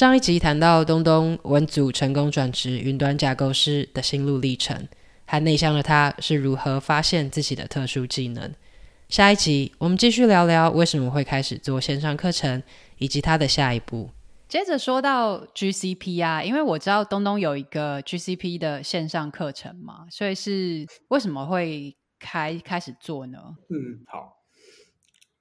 上一集谈到东东文组成功转职云端架构师的心路历程，和内向的他是如何发现自己的特殊技能。下一集我们继续聊聊为什么会开始做线上课程，以及他的下一步。接着说到 GCP 啊，因为我知道东东有一个 GCP 的线上课程嘛，所以是为什么会开开始做呢？嗯，好。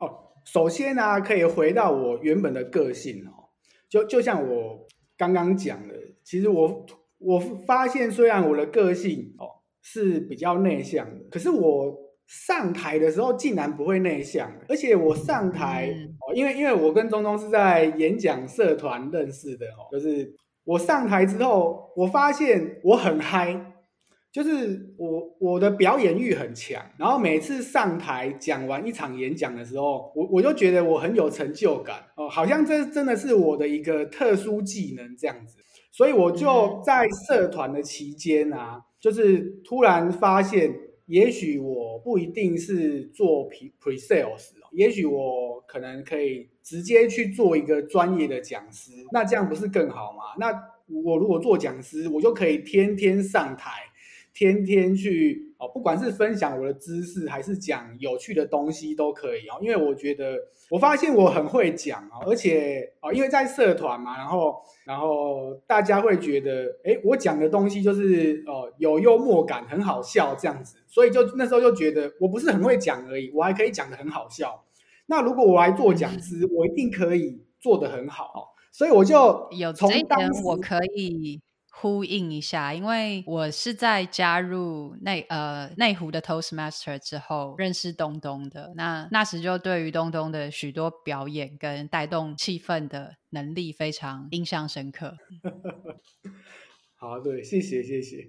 哦，首先呢、啊，可以回到我原本的个性哦。就就像我刚刚讲的，其实我我发现，虽然我的个性哦是比较内向的，可是我上台的时候竟然不会内向，而且我上台哦，因为因为我跟中东是在演讲社团认识的哦，就是我上台之后，我发现我很嗨。就是我我的表演欲很强，然后每次上台讲完一场演讲的时候，我我就觉得我很有成就感哦，好像这真的是我的一个特殊技能这样子，所以我就在社团的期间啊，就是突然发现，也许我不一定是做 pre pre sales，也许我可能可以直接去做一个专业的讲师，那这样不是更好吗？那我如果做讲师，我就可以天天上台。天天去哦，不管是分享我的知识，还是讲有趣的东西都可以哦。因为我觉得，我发现我很会讲哦，而且哦，因为在社团嘛，然后然后大家会觉得，哎，我讲的东西就是哦有幽默感，很好笑这样子，所以就那时候就觉得，我不是很会讲而已，我还可以讲的很好笑。那如果我来做讲师，我一定可以做得很好。所以我就有从当时我可以。呼应一下，因为我是在加入内呃内湖的 Toastmaster 之后认识东东的。那那时就对于东东的许多表演跟带动气氛的能力非常印象深刻。好，对，谢谢谢谢。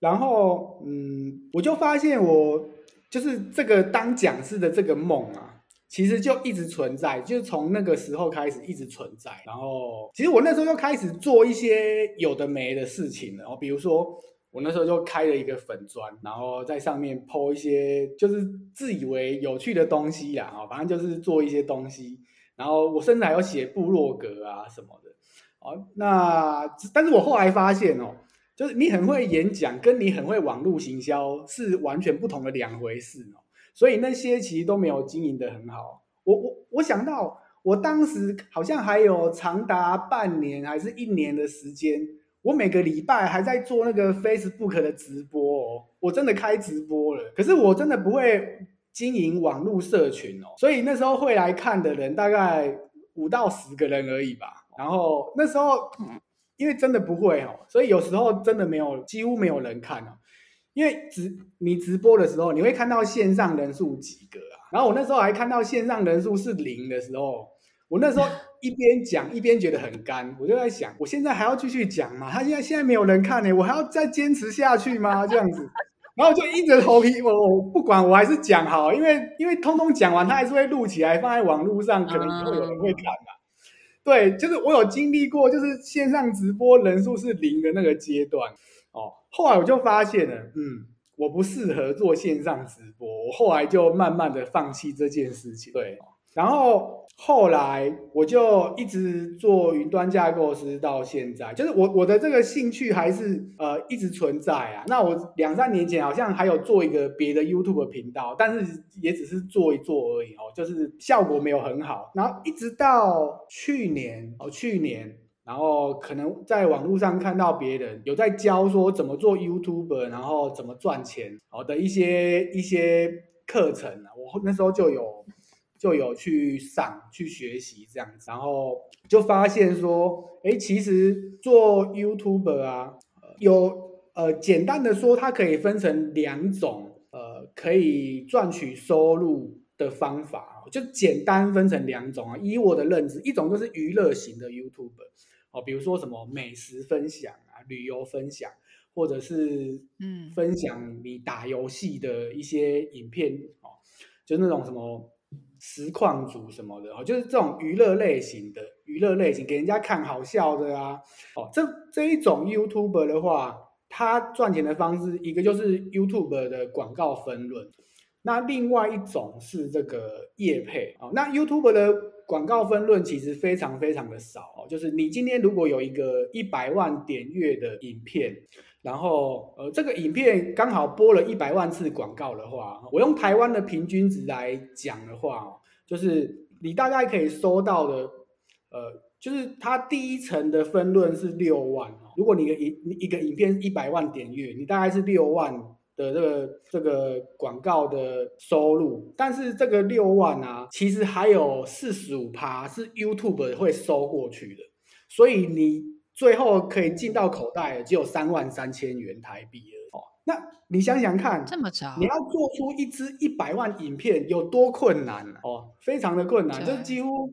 然后嗯，我就发现我就是这个当讲师的这个梦啊。其实就一直存在，就从那个时候开始一直存在。然后，其实我那时候就开始做一些有的没的事情了。哦，比如说，我那时候就开了一个粉砖，然后在上面 po 一些就是自以为有趣的东西呀，啊，反正就是做一些东西。然后我甚至还有写部落格啊什么的。哦，那但是我后来发现哦，就是你很会演讲，跟你很会网络行销是完全不同的两回事哦。所以那些其实都没有经营的很好。我我我想到，我当时好像还有长达半年还是一年的时间，我每个礼拜还在做那个 Facebook 的直播哦，我真的开直播了。可是我真的不会经营网络社群哦，所以那时候会来看的人大概五到十个人而已吧。然后那时候因为真的不会哦，所以有时候真的没有，几乎没有人看哦。因为直你直播的时候，你会看到线上人数几个啊？然后我那时候还看到线上人数是零的时候，我那时候一边讲一边觉得很干，我就在想，我现在还要继续讲吗？他现在现在没有人看呢，我还要再坚持下去吗？这样子，然后就硬着头皮，我我不管，我还是讲好，因为因为通通讲完，他还是会录起来放在网络上，可能以后有人会看嘛。对，就是我有经历过，就是线上直播人数是零的那个阶段。哦，后来我就发现了，嗯，我不适合做线上直播，我后来就慢慢的放弃这件事情。对，然后后来我就一直做云端架构师到现在，就是我我的这个兴趣还是呃一直存在啊。那我两三年前好像还有做一个别的 YouTube 频道，但是也只是做一做而已哦，就是效果没有很好。然后一直到去年哦，去年。然后可能在网络上看到别人有在教说怎么做 YouTuber，然后怎么赚钱好的一些一些课程啊，我那时候就有就有去上去学习这样子，然后就发现说，哎，其实做 YouTuber 啊，有呃简单的说，它可以分成两种呃可以赚取收入的方法，就简单分成两种啊。以我的认知，一种就是娱乐型的 YouTuber。哦，比如说什么美食分享啊，旅游分享，或者是嗯，分享你打游戏的一些影片哦，就那种什么实况主什么的哦，就是这种娱乐类型的娱乐类型，给人家看好笑的啊。哦，这这一种 YouTuber 的话，他赚钱的方式一个就是 YouTuber 的广告分润，那另外一种是这个业配哦。那 YouTube 的广告分论其实非常非常的少哦。就是你今天如果有一个一百万点阅的影片，然后呃这个影片刚好播了一百万次广告的话，我用台湾的平均值来讲的话哦，就是你大概可以收到的呃，就是它第一层的分论是六万哦。如果你的一一个影片一百万点阅，你大概是六万。的这个这个广告的收入，但是这个六万啊，其实还有四十五趴是 YouTube 会收过去的，所以你最后可以进到口袋的只有三万三千元台币了哦。那你想想看，这么早，你要做出一支一百万影片有多困难哦？非常的困难，就几乎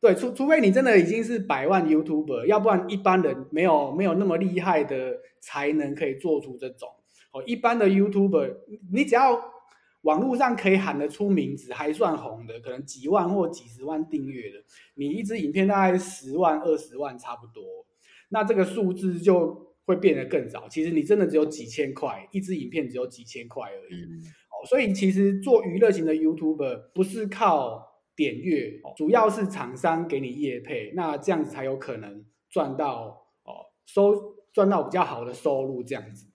对，除除非你真的已经是百万 YouTuber，要不然一般人没有没有那么厉害的才能可以做出这种。哦，一般的 YouTuber，你只要网络上可以喊得出名字，还算红的，可能几万或几十万订阅的，你一支影片大概十万、二十万差不多，那这个数字就会变得更少。其实你真的只有几千块，一支影片只有几千块而已。嗯、哦，所以其实做娱乐型的 YouTuber 不是靠点阅，哦，主要是厂商给你业配，那这样子才有可能赚到哦收赚到比较好的收入这样子。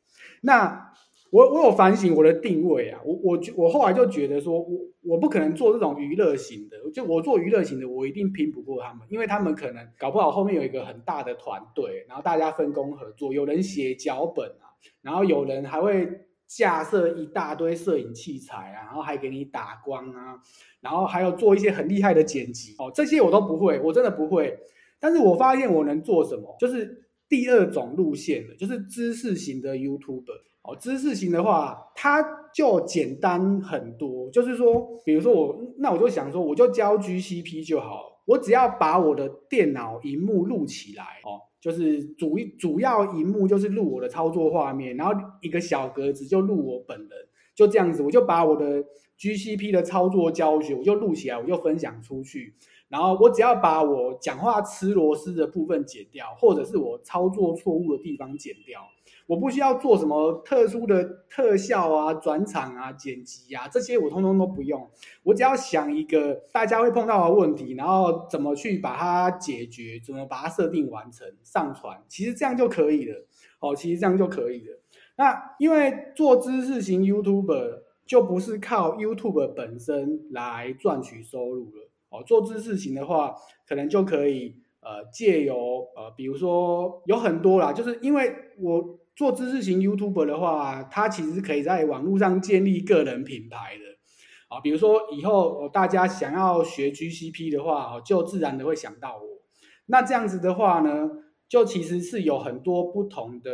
那我我有反省我的定位啊，我我我后来就觉得说，我我不可能做这种娱乐型的，就我做娱乐型的，我一定拼不过他们，因为他们可能搞不好后面有一个很大的团队，然后大家分工合作，有人写脚本啊，然后有人还会架设一大堆摄影器材啊，然后还给你打光啊，然后还有做一些很厉害的剪辑哦，这些我都不会，我真的不会，但是我发现我能做什么，就是。第二种路线的，就是知识型的 YouTuber 哦。知识型的话，它就简单很多。就是说，比如说我，那我就想说，我就教 GCP 就好。我只要把我的电脑荧幕录起来哦，就是主主要荧幕就是录我的操作画面，然后一个小格子就录我本人，就这样子，我就把我的 GCP 的操作教学我就录起来，我就分享出去。然后我只要把我讲话吃螺丝的部分剪掉，或者是我操作错误的地方剪掉，我不需要做什么特殊的特效啊、转场啊、剪辑啊，这些我通通都不用。我只要想一个大家会碰到的问题，然后怎么去把它解决，怎么把它设定完成、上传，其实这样就可以了。哦，其实这样就可以了。那因为做知识型 YouTuber 就不是靠 YouTube 本身来赚取收入了。哦，做知识型的话，可能就可以呃借由呃，比如说有很多啦，就是因为我做知识型 YouTuber 的话，它其实可以在网络上建立个人品牌的啊，比如说以后大家想要学 GCP 的话，就自然的会想到我。那这样子的话呢，就其实是有很多不同的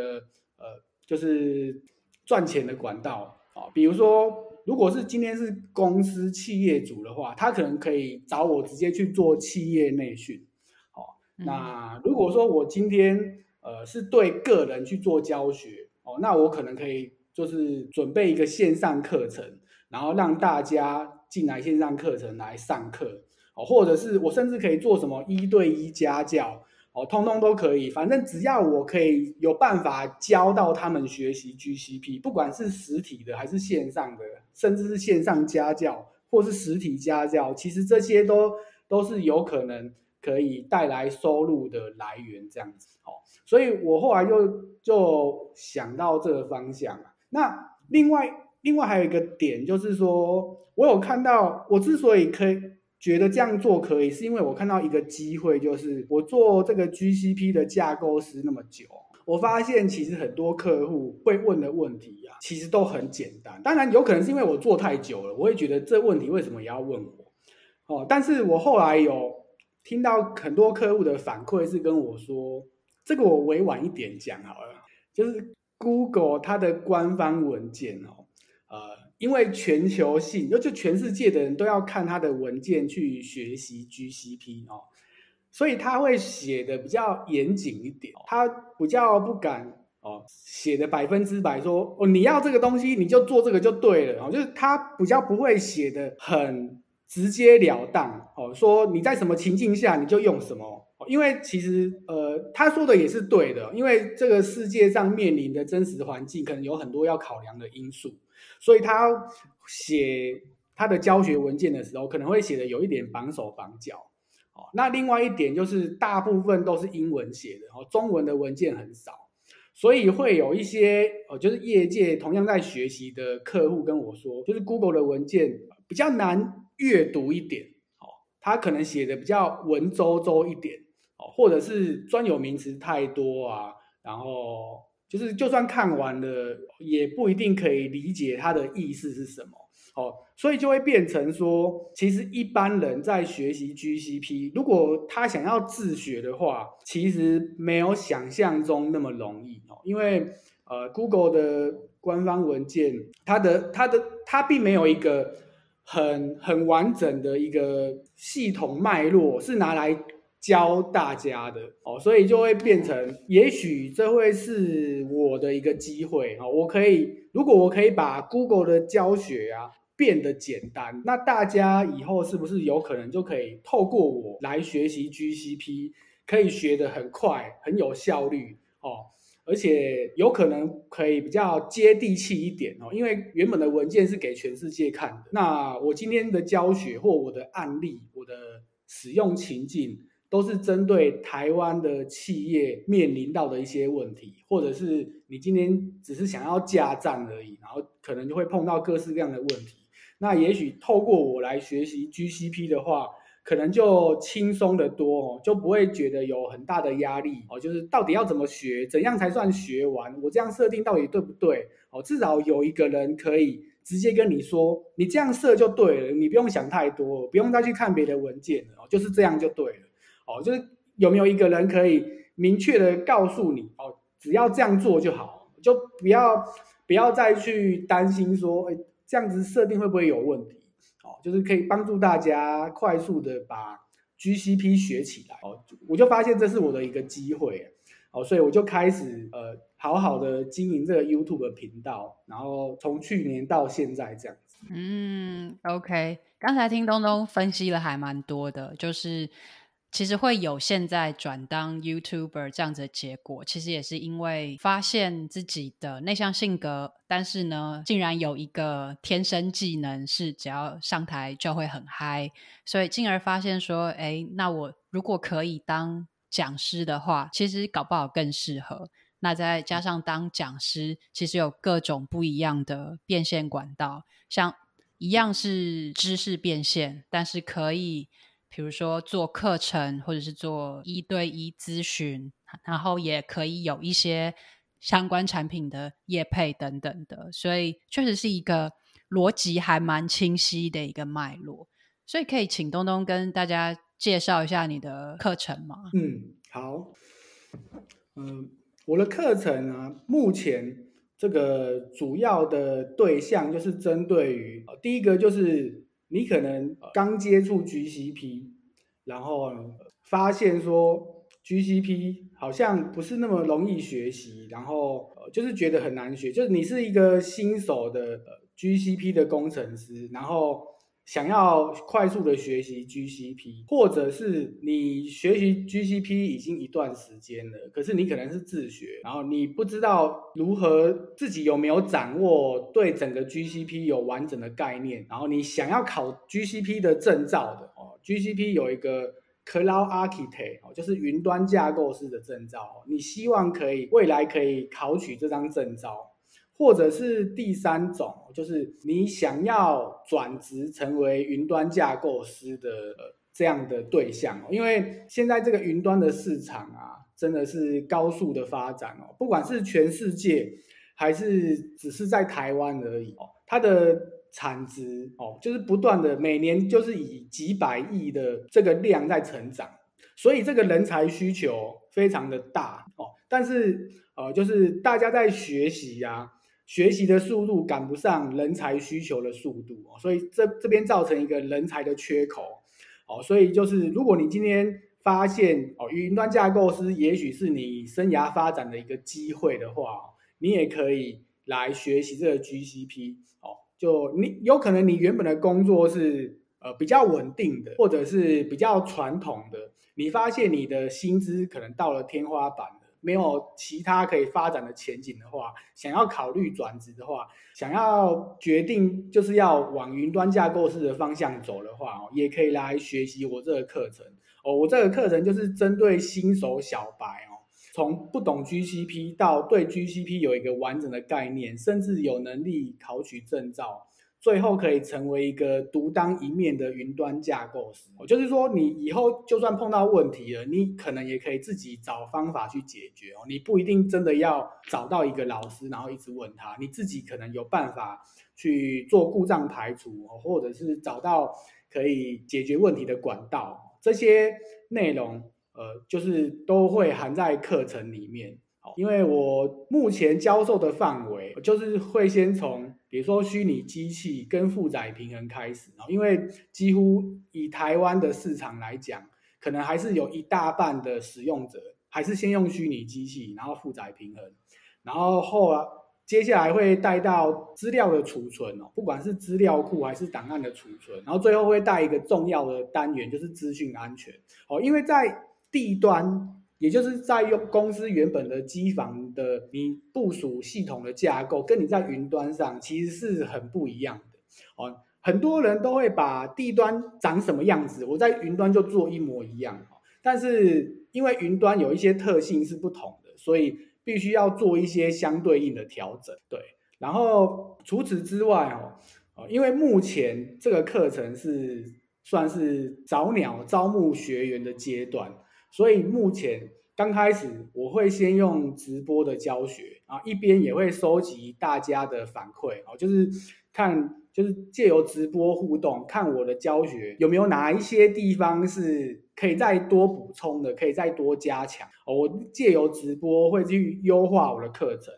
呃，就是赚钱的管道啊，比如说。如果是今天是公司企业主的话，他可能可以找我直接去做企业内训。好，那如果说我今天呃是对个人去做教学，哦，那我可能可以就是准备一个线上课程，然后让大家进来线上课程来上课，哦，或者是我甚至可以做什么一对一家教。哦，通通都可以，反正只要我可以有办法教到他们学习 GCP，不管是实体的还是线上的，甚至是线上家教或是实体家教，其实这些都都是有可能可以带来收入的来源，这样子。哦，所以我后来就就想到这个方向啊。那另外另外还有一个点就是说，我有看到，我之所以可以。觉得这样做可以，是因为我看到一个机会，就是我做这个 GCP 的架构师那么久，我发现其实很多客户会问的问题啊，其实都很简单。当然，有可能是因为我做太久了，我会觉得这问题为什么也要问我？哦，但是我后来有听到很多客户的反馈是跟我说，这个我委婉一点讲好了，就是 Google 它的官方文件哦，呃。因为全球性，就全世界的人都要看他的文件去学习 GCP 哦，所以他会写的比较严谨一点，他比较不敢哦写的百分之百说哦，你要这个东西你就做这个就对了哦，就是他比较不会写的很直截了当哦，说你在什么情境下你就用什么。因为其实呃，他说的也是对的，因为这个世界上面临的真实环境可能有很多要考量的因素，所以他写他的教学文件的时候，可能会写的有一点绑手绑脚。哦，那另外一点就是大部分都是英文写的，哦，中文的文件很少，所以会有一些呃，就是业界同样在学习的客户跟我说，就是 Google 的文件比较难阅读一点，哦，他可能写的比较文绉绉一点。或者是专有名词太多啊，然后就是就算看完了，也不一定可以理解它的意思是什么。哦，所以就会变成说，其实一般人在学习 GCP，如果他想要自学的话，其实没有想象中那么容易哦。因为呃，Google 的官方文件，它的它的它并没有一个很很完整的一个系统脉络，是拿来。教大家的哦，所以就会变成，也许这会是我的一个机会哦。我可以，如果我可以把 Google 的教学啊变得简单，那大家以后是不是有可能就可以透过我来学习 GCP，可以学得很快，很有效率哦，而且有可能可以比较接地气一点哦，因为原本的文件是给全世界看的，那我今天的教学或我的案例，我的使用情境。都是针对台湾的企业面临到的一些问题，或者是你今天只是想要架站而已，然后可能就会碰到各式各样的问题。那也许透过我来学习 GCP 的话，可能就轻松得多哦，就不会觉得有很大的压力哦。就是到底要怎么学，怎样才算学完？我这样设定到底对不对？哦，至少有一个人可以直接跟你说，你这样设就对了，你不用想太多，不用再去看别的文件了哦，就是这样就对了。哦，就是有没有一个人可以明确的告诉你，哦，只要这样做就好，就不要不要再去担心说，哎，这样子设定会不会有问题？哦，就是可以帮助大家快速的把 GCP 学起来。哦，我就发现这是我的一个机会，哦，所以我就开始呃，好好的经营这个 YouTube 频道，然后从去年到现在这样子。嗯，OK，刚才听东东分析了还蛮多的，就是。其实会有现在转当 YouTuber 这样子的结果，其实也是因为发现自己的内向性格，但是呢，竟然有一个天生技能是只要上台就会很嗨，所以进而发现说，哎，那我如果可以当讲师的话，其实搞不好更适合。那再加上当讲师，其实有各种不一样的变现管道，像一样是知识变现，但是可以。比如说做课程，或者是做一对一咨询，然后也可以有一些相关产品的业配等等的，所以确实是一个逻辑还蛮清晰的一个脉络。所以可以请东东跟大家介绍一下你的课程吗？嗯，好，嗯，我的课程呢，目前这个主要的对象就是针对于第一个就是。你可能刚接触 GCP，然后发现说 GCP 好像不是那么容易学习，然后就是觉得很难学，就是你是一个新手的 GCP 的工程师，然后。想要快速的学习 GCP，或者是你学习 GCP 已经一段时间了，可是你可能是自学，然后你不知道如何自己有没有掌握对整个 GCP 有完整的概念，然后你想要考 GCP 的证照的哦，GCP 有一个 Cloud Architect 哦，就是云端架构师的证照，你希望可以未来可以考取这张证照。或者是第三种，就是你想要转职成为云端架构师的这样的对象，因为现在这个云端的市场啊，真的是高速的发展哦，不管是全世界还是只是在台湾而已哦，它的产值哦，就是不断的每年就是以几百亿的这个量在成长，所以这个人才需求非常的大哦，但是呃，就是大家在学习呀。学习的速度赶不上人才需求的速度哦，所以这这边造成一个人才的缺口，哦，所以就是如果你今天发现哦，云端架构师也许是你生涯发展的一个机会的话，你也可以来学习这个 GCP，哦，就你有可能你原本的工作是呃比较稳定的，或者是比较传统的，你发现你的薪资可能到了天花板，没有其他可以发展的前景的话，想要考虑转职的话，想要决定就是要往云端架构师的方向走的话，也可以来学习我这个课程哦。我这个课程就是针对新手小白哦，从不懂 GCP 到对 GCP 有一个完整的概念，甚至有能力考取证照。最后可以成为一个独当一面的云端架构师，就是说你以后就算碰到问题了，你可能也可以自己找方法去解决哦。你不一定真的要找到一个老师，然后一直问他，你自己可能有办法去做故障排除哦，或者是找到可以解决问题的管道。这些内容，呃，就是都会含在课程里面。因为我目前教授的范围，就是会先从比如说虚拟机器跟负载平衡开始，因为几乎以台湾的市场来讲，可能还是有一大半的使用者还是先用虚拟机器，然后负载平衡，然后后来接下来会带到资料的储存哦，不管是资料库还是档案的储存，然后最后会带一个重要的单元，就是资讯安全哦，因为在地端。也就是在用公司原本的机房的你部署系统的架构，跟你在云端上其实是很不一样的哦。很多人都会把地端长什么样子，我在云端就做一模一样。但是因为云端有一些特性是不同的，所以必须要做一些相对应的调整。对，然后除此之外哦，因为目前这个课程是算是早鸟招募学员的阶段。所以目前刚开始，我会先用直播的教学啊，一边也会收集大家的反馈啊，就是看，就是借由直播互动，看我的教学有没有哪一些地方是可以再多补充的，可以再多加强哦。我借由直播会去优化我的课程，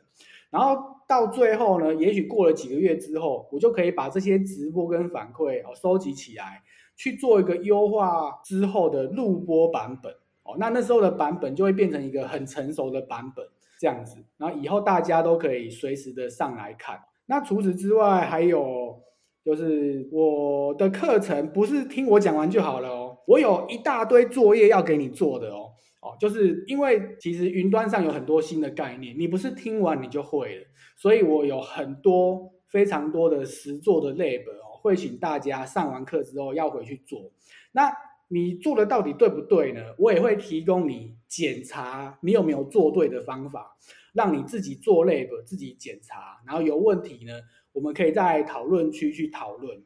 然后到最后呢，也许过了几个月之后，我就可以把这些直播跟反馈哦收集起来，去做一个优化之后的录播版本。哦，那那时候的版本就会变成一个很成熟的版本，这样子，然后以后大家都可以随时的上来看。那除此之外，还有就是我的课程不是听我讲完就好了哦，我有一大堆作业要给你做的哦。哦，就是因为其实云端上有很多新的概念，你不是听完你就会了，所以我有很多非常多的实作的 lab 哦，会请大家上完课之后要回去做。那你做的到底对不对呢？我也会提供你检查你有没有做对的方法，让你自己做 lab 自己检查，然后有问题呢，我们可以在讨论区去讨论。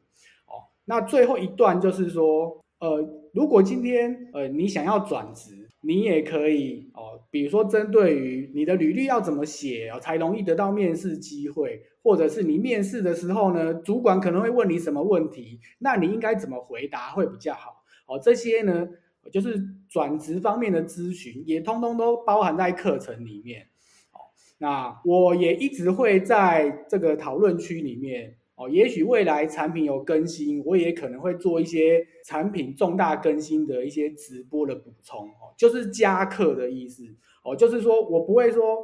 哦，那最后一段就是说，呃，如果今天呃你想要转职，你也可以哦，比如说针对于你的履历要怎么写哦，才容易得到面试机会，或者是你面试的时候呢，主管可能会问你什么问题，那你应该怎么回答会比较好？哦，这些呢，就是转职方面的咨询，也通通都包含在课程里面。哦，那我也一直会在这个讨论区里面。哦，也许未来产品有更新，我也可能会做一些产品重大更新的一些直播的补充。哦，就是加课的意思。哦，就是说我不会说。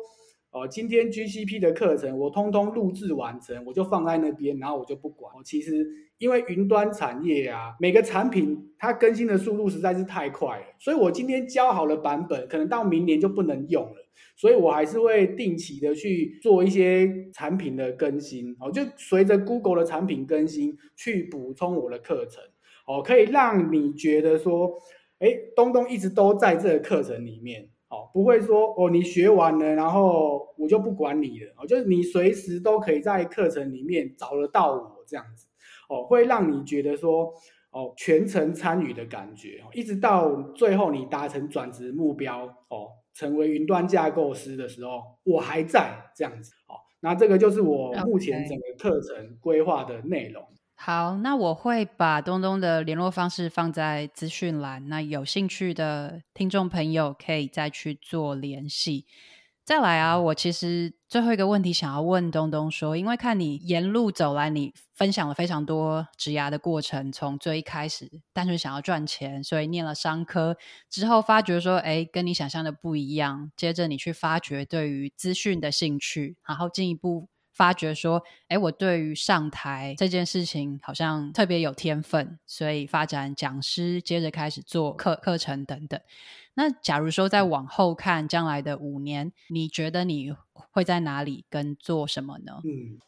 哦，今天 GCP 的课程我通通录制完成，我就放在那边，然后我就不管。我其实因为云端产业啊，每个产品它更新的速度实在是太快了，所以我今天教好了版本，可能到明年就不能用了。所以我还是会定期的去做一些产品的更新，哦，就随着 Google 的产品更新去补充我的课程，哦，可以让你觉得说，哎，东东一直都在这个课程里面。哦，不会说哦，你学完了，然后我就不管你了。哦，就是你随时都可以在课程里面找得到我这样子。哦，会让你觉得说哦，全程参与的感觉，一直到最后你达成转职目标，哦，成为云端架构师的时候，我还在这样子。哦，那这个就是我目前整个课程规划的内容。好，那我会把东东的联络方式放在资讯栏，那有兴趣的听众朋友可以再去做联系。再来啊，我其实最后一个问题想要问东东说，因为看你沿路走来，你分享了非常多职涯的过程，从最一开始单纯想要赚钱，所以念了商科，之后发觉说，哎，跟你想象的不一样，接着你去发掘对于资讯的兴趣，然后进一步。发觉说，哎，我对于上台这件事情好像特别有天分，所以发展讲师，接着开始做课课程等等。那假如说再往后看将来的五年，你觉得你会在哪里跟做什么呢？嗯，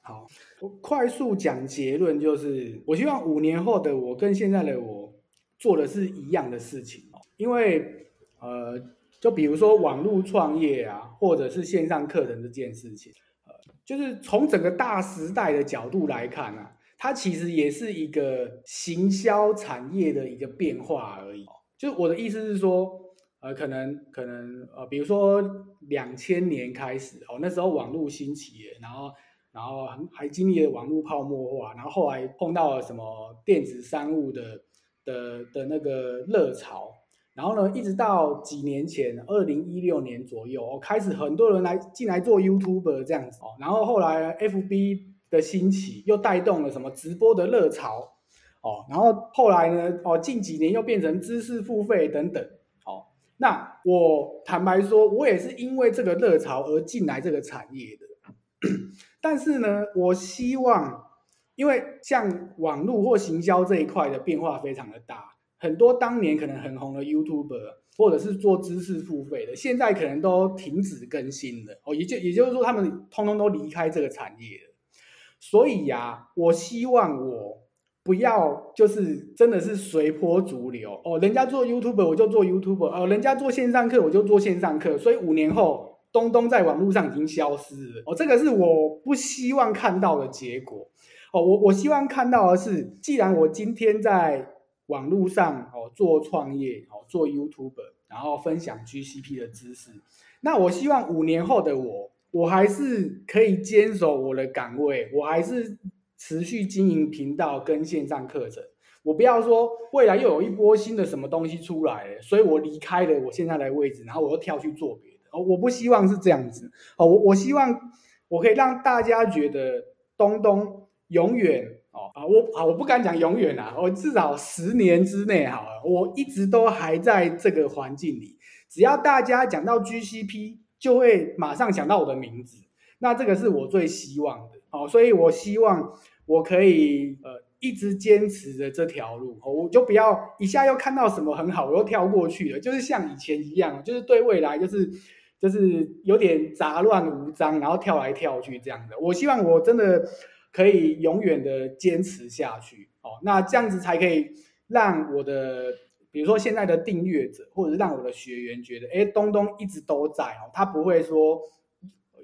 好，我快速讲结论，就是我希望五年后的我跟现在的我做的是一样的事情哦，因为呃，就比如说网络创业啊，或者是线上课程这件事情，就是从整个大时代的角度来看啊，它其实也是一个行销产业的一个变化而已。就我的意思是说，呃，可能可能呃，比如说两千年开始哦，那时候网络兴起，然后然后还经历了网络泡沫化，然后后来碰到了什么电子商务的的的那个热潮，然后呢，一直到几年前，二零一六年左右，哦，开始很多人来进来做 YouTube 这样子哦，然后后来 FB 的兴起又带动了什么直播的热潮。哦，然后后来呢？哦，近几年又变成知识付费等等。哦，那我坦白说，我也是因为这个热潮而进来这个产业的。但是呢，我希望，因为像网络或行销这一块的变化非常的大，很多当年可能很红的 YouTuber 或者是做知识付费的，现在可能都停止更新了。哦，也就也就是说，他们通通都离开这个产业了。所以呀、我希望我。不要就是真的是随波逐流哦，人家做 YouTuber 我就做 YouTuber 哦，人家做线上课我就做线上课，所以五年后东东在网络上已经消失了哦，这个是我不希望看到的结果哦，我我希望看到的是，既然我今天在网络上哦做创业哦做 YouTube，然后分享 GCP 的知识，那我希望五年后的我，我还是可以坚守我的岗位，我还是。持续经营频道跟线上课程，我不要说未来又有一波新的什么东西出来，所以我离开了我现在的位置，然后我又跳去做别的。哦，我不希望是这样子。哦，我我希望我可以让大家觉得东东永远哦啊，我啊我不敢讲永远啊，我至少十年之内好了，我一直都还在这个环境里。只要大家讲到 GCP，就会马上想到我的名字，那这个是我最希望的。好，所以我希望我可以呃一直坚持着这条路哦，我就不要一下又看到什么很好，我又跳过去了，就是像以前一样，就是对未来就是就是有点杂乱无章，然后跳来跳去这样的。我希望我真的可以永远的坚持下去，哦，那这样子才可以让我的比如说现在的订阅者，或者是让我的学员觉得，哎，东东一直都在哦，他不会说。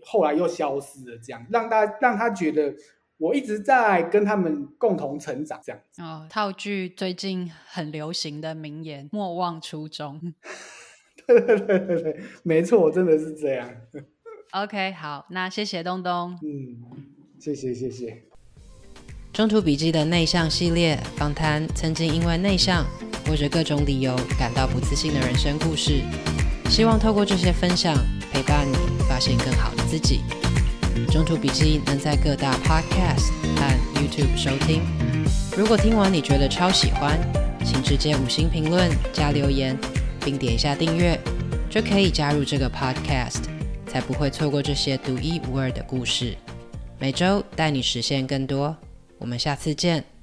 后来又消失了，这样让他让他觉得我一直在跟他们共同成长，这样子。哦，套句最近很流行的名言：“莫忘初衷。”对对对对对，没错，真的是这样。OK，好，那谢谢东东。嗯，谢谢谢谢。中途笔记的内向系列访谈曾经因为内向或者各种理由感到不自信的人生故事，希望透过这些分享。陪伴你发现更好的自己。中途笔记能在各大 Podcast 和 YouTube 收听。如果听完你觉得超喜欢，请直接五星评论加留言，并点一下订阅，就可以加入这个 Podcast，才不会错过这些独一无二的故事。每周带你实现更多。我们下次见。